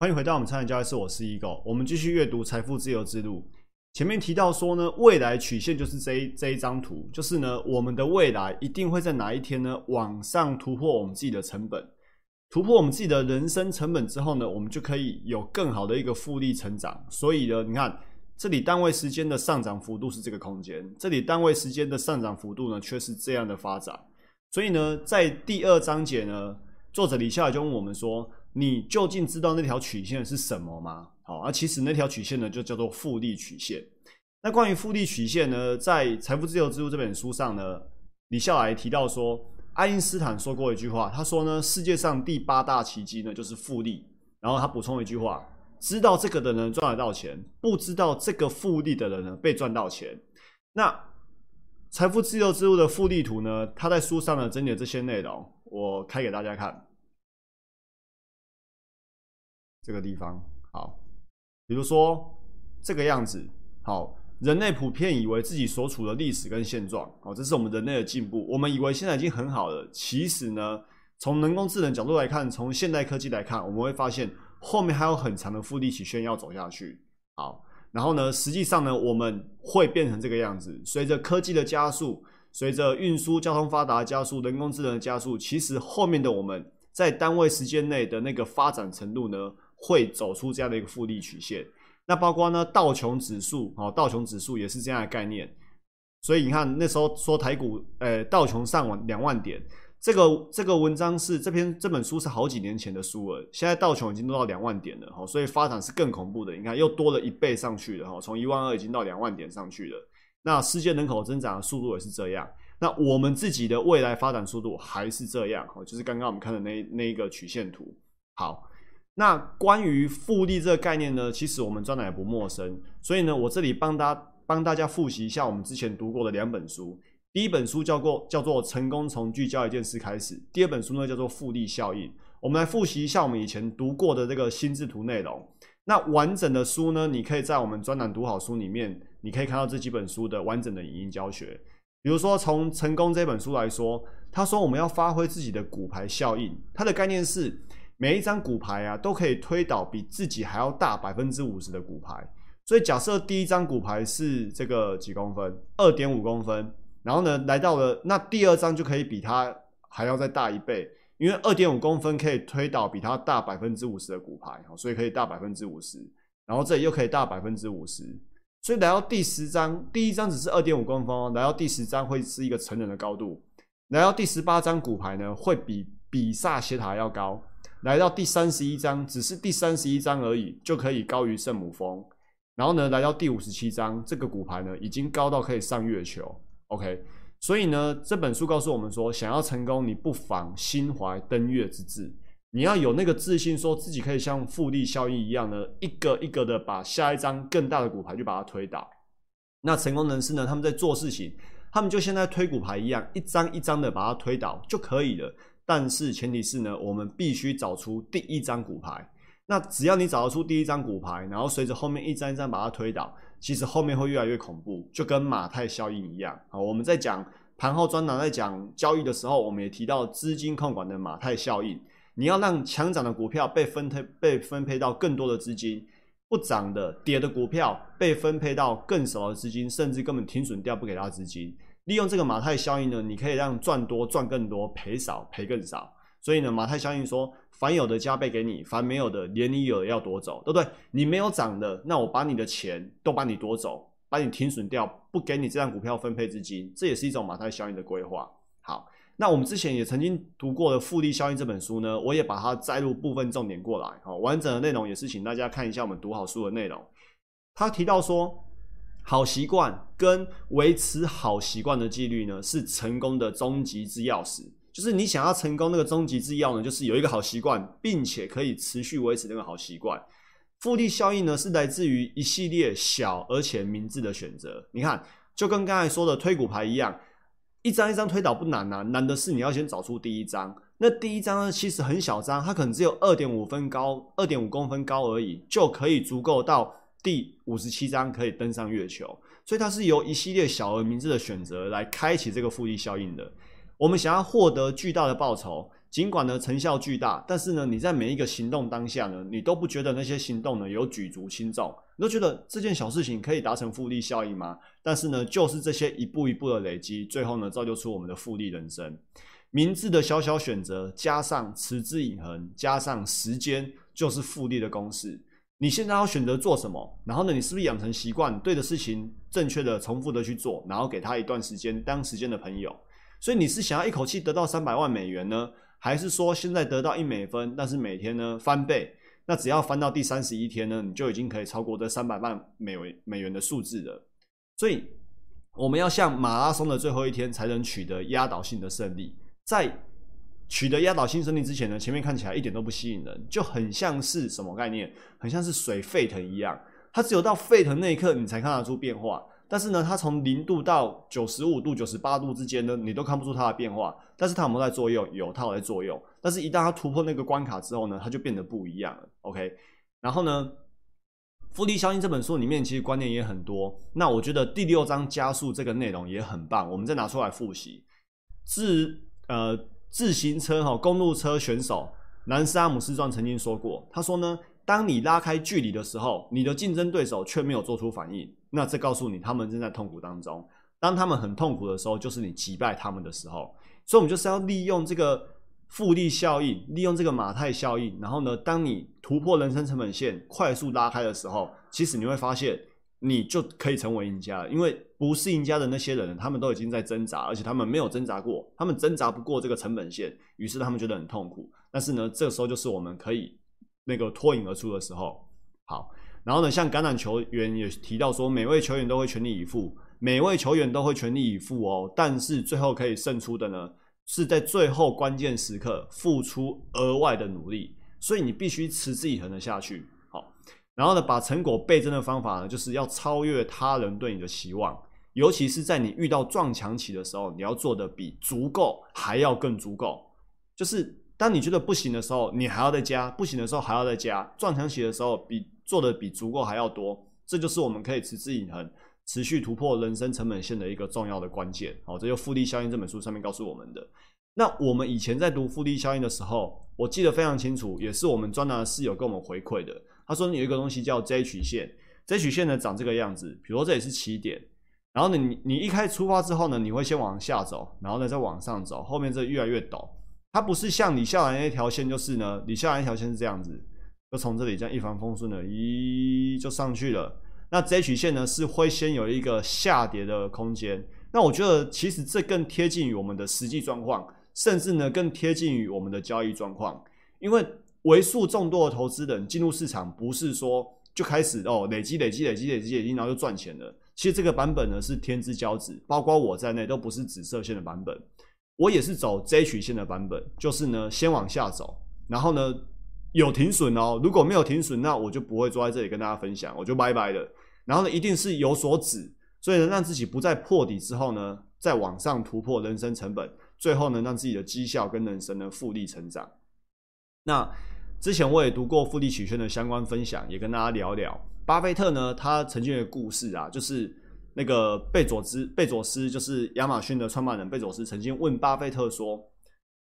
欢迎回到我们财产交易室，我是 Ego。我们继续阅读《财富自由之路》。前面提到说呢，未来曲线就是这一这一张图，就是呢，我们的未来一定会在哪一天呢，往上突破我们自己的成本，突破我们自己的人生成本之后呢，我们就可以有更好的一个复利成长。所以呢，你看这里单位时间的上涨幅度是这个空间，这里单位时间的上涨幅度呢，却是这样的发展。所以呢，在第二章节呢，作者李笑就问我们说。你究竟知道那条曲线是什么吗？好，啊，其实那条曲线呢，就叫做复利曲线。那关于复利曲线呢，在《财富自由之路》这本书上呢，李笑来提到说，爱因斯坦说过一句话，他说呢，世界上第八大奇迹呢，就是复利。然后他补充一句话：知道这个的人赚得到钱，不知道这个复利的人呢，被赚到钱。那《财富自由之路》的复利图呢，他在书上呢整理了这些内容，我开给大家看。这个地方好，比如说这个样子好，人类普遍以为自己所处的历史跟现状，好，这是我们人类的进步。我们以为现在已经很好了，其实呢，从人工智能角度来看，从现代科技来看，我们会发现后面还有很长的复利曲线要走下去。好，然后呢，实际上呢，我们会变成这个样子。随着科技的加速，随着运输交通发达加速，人工智能的加速，其实后面的我们在单位时间内的那个发展程度呢？会走出这样的一个复利曲线，那包括呢道琼指数哦，道琼指数也是这样的概念。所以你看那时候说台股，呃，道琼上完两万点，这个这个文章是这篇这本书是好几年前的书了，现在道琼已经都到两万点了哈，所以发展是更恐怖的。你看又多了一倍上去了哈，从一万二已经到两万点上去了。那世界人口增长的速度也是这样，那我们自己的未来发展速度还是这样哈，就是刚刚我们看的那那一个曲线图，好。那关于复利这个概念呢，其实我们专栏也不陌生，所以呢，我这里帮大帮大家复习一下我们之前读过的两本书。第一本书叫做叫做《成功从聚焦一件事开始》，第二本书呢叫做《复利效应》。我们来复习一下我们以前读过的这个心智图内容。那完整的书呢，你可以在我们专栏读好书里面，你可以看到这几本书的完整的影音教学。比如说从《成功》这本书来说，他说我们要发挥自己的骨牌效应，它的概念是。每一张骨牌啊，都可以推倒比自己还要大百分之五十的骨牌。所以假设第一张骨牌是这个几公分，二点五公分，然后呢，来到了那第二张就可以比它还要再大一倍，因为二点五公分可以推倒比它大百分之五十的骨牌，所以可以大百分之五十。然后这里又可以大百分之五十，所以来到第十张，第一张只是二点五公分哦，来到第十张会是一个成人的高度，来到第十八张骨牌呢，会比比萨斜塔要高。来到第三十一章，只是第三十一章而已，就可以高于圣母峰。然后呢，来到第五十七章，这个骨牌呢，已经高到可以上月球。OK，所以呢，这本书告诉我们说，想要成功，你不妨心怀登月之志，你要有那个自信，说自己可以像复利效应一样呢，一个一个的把下一张更大的骨牌就把它推倒。那成功人士呢，他们在做事情，他们就像在推骨牌一样，一张一张的把它推倒就可以了。但是前提是呢，我们必须找出第一张骨牌。那只要你找得出第一张骨牌，然后随着后面一张一张把它推倒，其实后面会越来越恐怖，就跟马太效应一样好。我们在讲盘后专栏，在讲交易的时候，我们也提到资金控管的马太效应。你要让强涨的股票被分配被分配到更多的资金，不涨的跌的股票被分配到更少的资金，甚至根本停损掉不给他资金。利用这个马太效应呢，你可以让赚多赚更多，赔少赔更少。所以呢，马太效应说，凡有的加倍给你，凡没有的连你有的要夺走，对不对？你没有涨的，那我把你的钱都把你夺走，把你停损掉，不给你这张股票分配资金，这也是一种马太效应的规划。好，那我们之前也曾经读过的《复利效应》这本书呢，我也把它摘录部分重点过来。好，完整的内容也是请大家看一下我们读好书的内容。他提到说。好习惯跟维持好习惯的纪律呢，是成功的终极之钥匙。就是你想要成功，那个终极之要呢，就是有一个好习惯，并且可以持续维持那个好习惯。复利效应呢，是来自于一系列小而且明智的选择。你看，就跟刚才说的推骨牌一样，一张一张推倒不难啊，难的是你要先找出第一张。那第一张呢，其实很小张，它可能只有二点五分高，二点五公分高而已，就可以足够到。第五十七章可以登上月球，所以它是由一系列小而明智的选择来开启这个复利效应的。我们想要获得巨大的报酬，尽管呢成效巨大，但是呢你在每一个行动当下呢，你都不觉得那些行动呢有举足轻重，你都觉得这件小事情可以达成复利效应吗？但是呢，就是这些一步一步的累积，最后呢造就出我们的复利人生。明智的小小选择，加上持之以恒，加上时间，就是复利的公式。你现在要选择做什么？然后呢，你是不是养成习惯，对的事情正确的、重复的去做，然后给他一段时间当时间的朋友？所以你是想要一口气得到三百万美元呢，还是说现在得到一美分，但是每天呢翻倍？那只要翻到第三十一天呢，你就已经可以超过这三百万美元美元的数字了。所以我们要像马拉松的最后一天才能取得压倒性的胜利，在。取得压倒性胜利之前呢，前面看起来一点都不吸引人，就很像是什么概念？很像是水沸腾一样，它只有到沸腾那一刻，你才看得出变化。但是呢，它从零度到九十五度、九十八度之间呢，你都看不出它的变化。但是它有没有在作用？有，它有在作用。但是一旦它突破那个关卡之后呢，它就变得不一样了。OK，然后呢，《复利效应》这本书里面其实观念也很多。那我觉得第六章加速这个内容也很棒，我们再拿出来复习。自呃。自行车哈，公路车选手南斯阿姆斯壮曾经说过，他说呢，当你拉开距离的时候，你的竞争对手却没有做出反应，那这告诉你他们正在痛苦当中。当他们很痛苦的时候，就是你击败他们的时候。所以，我们就是要利用这个复利效应，利用这个马太效应，然后呢，当你突破人生成本线，快速拉开的时候，其实你会发现。你就可以成为赢家，因为不是赢家的那些人，他们都已经在挣扎，而且他们没有挣扎过，他们挣扎不过这个成本线，于是他们觉得很痛苦。但是呢，这个时候就是我们可以那个脱颖而出的时候。好，然后呢，像橄榄球员也提到说，每位球员都会全力以赴，每位球员都会全力以赴哦。但是最后可以胜出的呢，是在最后关键时刻付出额外的努力，所以你必须持之以恒的下去。好然后呢，把成果倍增的方法呢，就是要超越他人对你的期望，尤其是在你遇到撞墙期的时候，你要做的比足够还要更足够。就是当你觉得不行的时候，你还要再加；不行的时候还要再加。撞墙期的时候，比做的比足够还要多。这就是我们可以持之以恒、持续突破人生成本线的一个重要的关键。好，这就《复利效应》这本书上面告诉我们的。那我们以前在读《复利效应》的时候，我记得非常清楚，也是我们专栏的室友跟我们回馈的。他说：“你有一个东西叫 J 曲线，J 曲线呢长这个样子。比如说这里是起点，然后呢，你你一开始出发之后呢，你会先往下走，然后呢再往上走，后面这越来越陡。它不是像李笑来那条线，就是呢，李笑来那条线是这样子，就从这里这样一帆风顺的，咦就上去了。那 J 曲线呢是会先有一个下跌的空间。那我觉得其实这更贴近于我们的实际状况，甚至呢更贴近于我们的交易状况，因为。”为数众多的投资人进入市场，不是说就开始哦累积累积累积累积累积，然后就赚钱了。其实这个版本呢是天之骄子，包括我在内都不是紫色线的版本。我也是走 J 曲线的版本，就是呢先往下走，然后呢有停损哦。如果没有停损，那我就不会坐在这里跟大家分享，我就拜拜了。然后呢一定是有所止，所以呢让自己不再破底之后呢，再往上突破人生成本，最后呢让自己的绩效跟人生呢复利成长。那之前我也读过复利曲线的相关分享，也跟大家聊聊。巴菲特呢，他曾经有个故事啊，就是那个贝佐斯，贝佐斯就是亚马逊的创办人，贝佐斯曾经问巴菲特说：“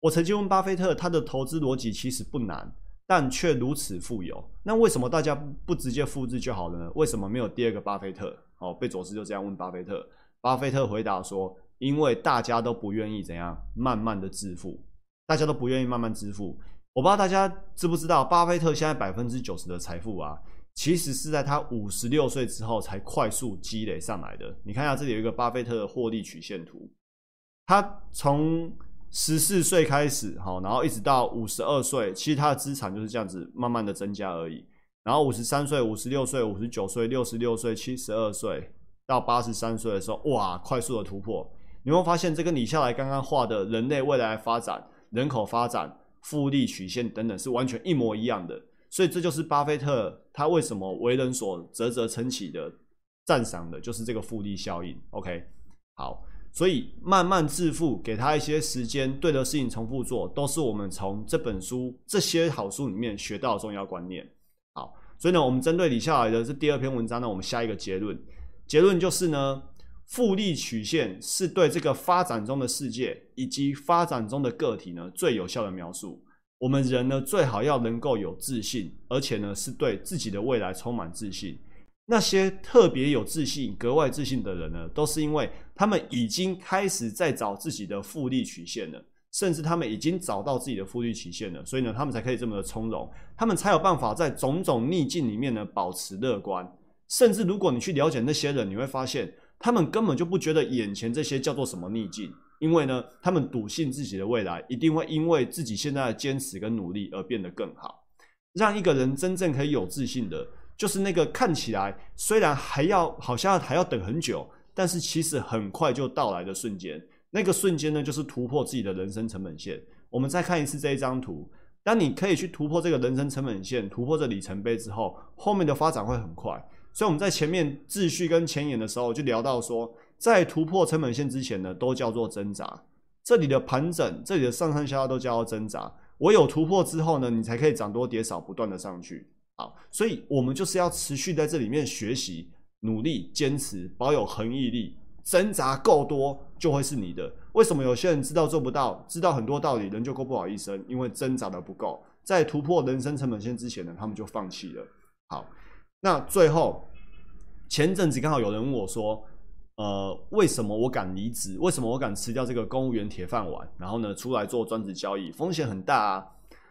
我曾经问巴菲特，他的投资逻辑其实不难，但却如此富有，那为什么大家不直接复制就好了呢？为什么没有第二个巴菲特？”哦，贝佐斯就这样问巴菲特，巴菲特回答说：“因为大家都不愿意怎样慢慢的致富，大家都不愿意慢慢致富。”我不知道大家知不知道，巴菲特现在百分之九十的财富啊，其实是在他五十六岁之后才快速积累上来的。你看一下，这里有一个巴菲特的获利曲线图，他从十四岁开始，哈，然后一直到五十二岁，其实他的资产就是这样子慢慢的增加而已。然后五十三岁、五十六岁、五十九岁、六十六岁、七十二岁到八十三岁的时候，哇，快速的突破。你会发现，这跟你下来刚刚画的人类未来发展、人口发展。复利曲线等等是完全一模一样的，所以这就是巴菲特他为什么为人所啧啧称奇的赞赏的，就是这个复利效应。OK，好，所以慢慢致富，给他一些时间，对的事情重复做，都是我们从这本书这些好书里面学到的重要观念。好，所以呢，我们针对李笑来的这第二篇文章呢，我们下一个结论，结论就是呢，复利曲线是对这个发展中的世界以及发展中的个体呢最有效的描述。我们人呢最好要能够有自信，而且呢是对自己的未来充满自信。那些特别有自信、格外自信的人呢，都是因为他们已经开始在找自己的复利曲线了，甚至他们已经找到自己的复利曲线了，所以呢，他们才可以这么的从容，他们才有办法在种种逆境里面呢保持乐观。甚至如果你去了解那些人，你会发现他们根本就不觉得眼前这些叫做什么逆境，因为呢，他们笃信自己的未来一定会因为自己现在的坚持跟努力而变得更好。让一个人真正可以有自信的。就是那个看起来虽然还要好像还要等很久，但是其实很快就到来的瞬间。那个瞬间呢，就是突破自己的人生成本线。我们再看一次这一张图，当你可以去突破这个人生成本线，突破这里程碑之后，后面的发展会很快。所以我们在前面秩序跟前沿的时候就聊到说，在突破成本线之前呢，都叫做挣扎。这里的盘整，这里的上上下下都叫做挣扎。唯有突破之后呢，你才可以涨多跌少，不断的上去。好，所以我们就是要持续在这里面学习、努力、坚持，保有恒毅力，挣扎够多就会是你的。为什么有些人知道做不到，知道很多道理，人就过不好一生？因为挣扎的不够，在突破人生成本线之前呢，他们就放弃了。好，那最后前阵子刚好有人问我说，呃，为什么我敢离职？为什么我敢辞掉这个公务员铁饭碗，然后呢，出来做专职交易？风险很大啊。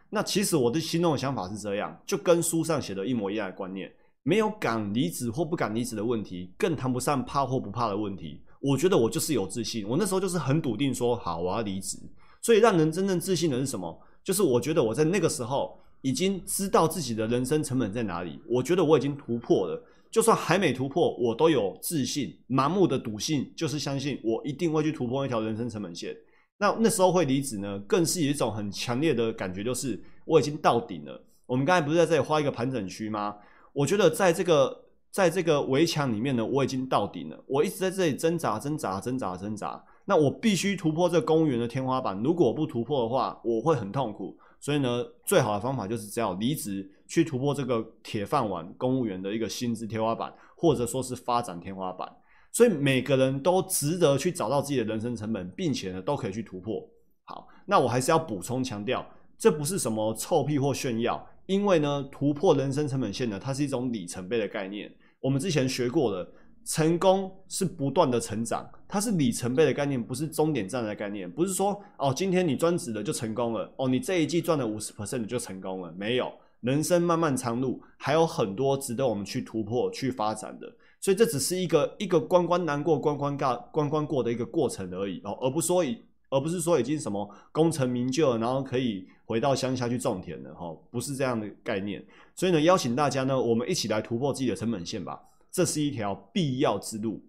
那其实我的心中的想法是这样，就跟书上写的一模一样的观念，没有敢离职或不敢离职的问题，更谈不上怕或不怕的问题。我觉得我就是有自信，我那时候就是很笃定说好我要离职。所以让人真正自信的是什么？就是我觉得我在那个时候已经知道自己的人生成本在哪里，我觉得我已经突破了，就算还没突破，我都有自信，盲目的笃信就是相信我一定会去突破一条人生成本线。那那时候会离职呢，更是一种很强烈的感觉，就是我已经到顶了。我们刚才不是在这里画一个盘整区吗？我觉得在这个在这个围墙里面呢，我已经到顶了。我一直在这里挣扎、挣扎、挣扎、挣扎。那我必须突破这公务员的天花板。如果我不突破的话，我会很痛苦。所以呢，最好的方法就是只要离职，去突破这个铁饭碗公务员的一个薪资天花板，或者说是发展天花板。所以每个人都值得去找到自己的人生成本，并且呢都可以去突破。好，那我还是要补充强调，这不是什么臭屁或炫耀，因为呢突破人生成本线呢，它是一种里程碑的概念。我们之前学过的，成功是不断的成长，它是里程碑的概念，不是终点站的概念。不是说哦，今天你专职了就成功了，哦，你这一季赚了五十 percent 就成功了，没有。人生漫漫长路，还有很多值得我们去突破、去发展的。所以这只是一个一个关关难过关关过关关过的一个过程而已哦，而不说已而不是说已经什么功成名就，然后可以回到乡下去种田了哈，不是这样的概念。所以呢，邀请大家呢，我们一起来突破自己的成本线吧，这是一条必要之路。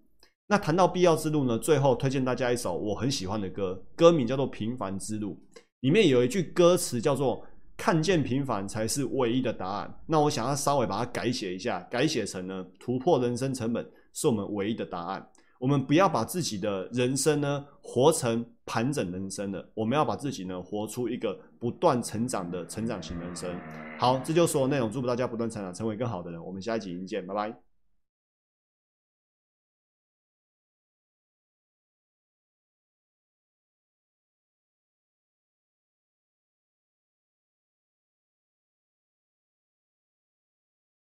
那谈到必要之路呢，最后推荐大家一首我很喜欢的歌，歌名叫做《平凡之路》，里面有一句歌词叫做。看见平凡才是唯一的答案。那我想要稍微把它改写一下，改写成呢，突破人生成本是我们唯一的答案。我们不要把自己的人生呢活成盘整人生的，我们要把自己呢活出一个不断成长的成长型人生。好，这就是我内容。祝福大家不断成长，成为更好的人。我们下一集见，拜拜。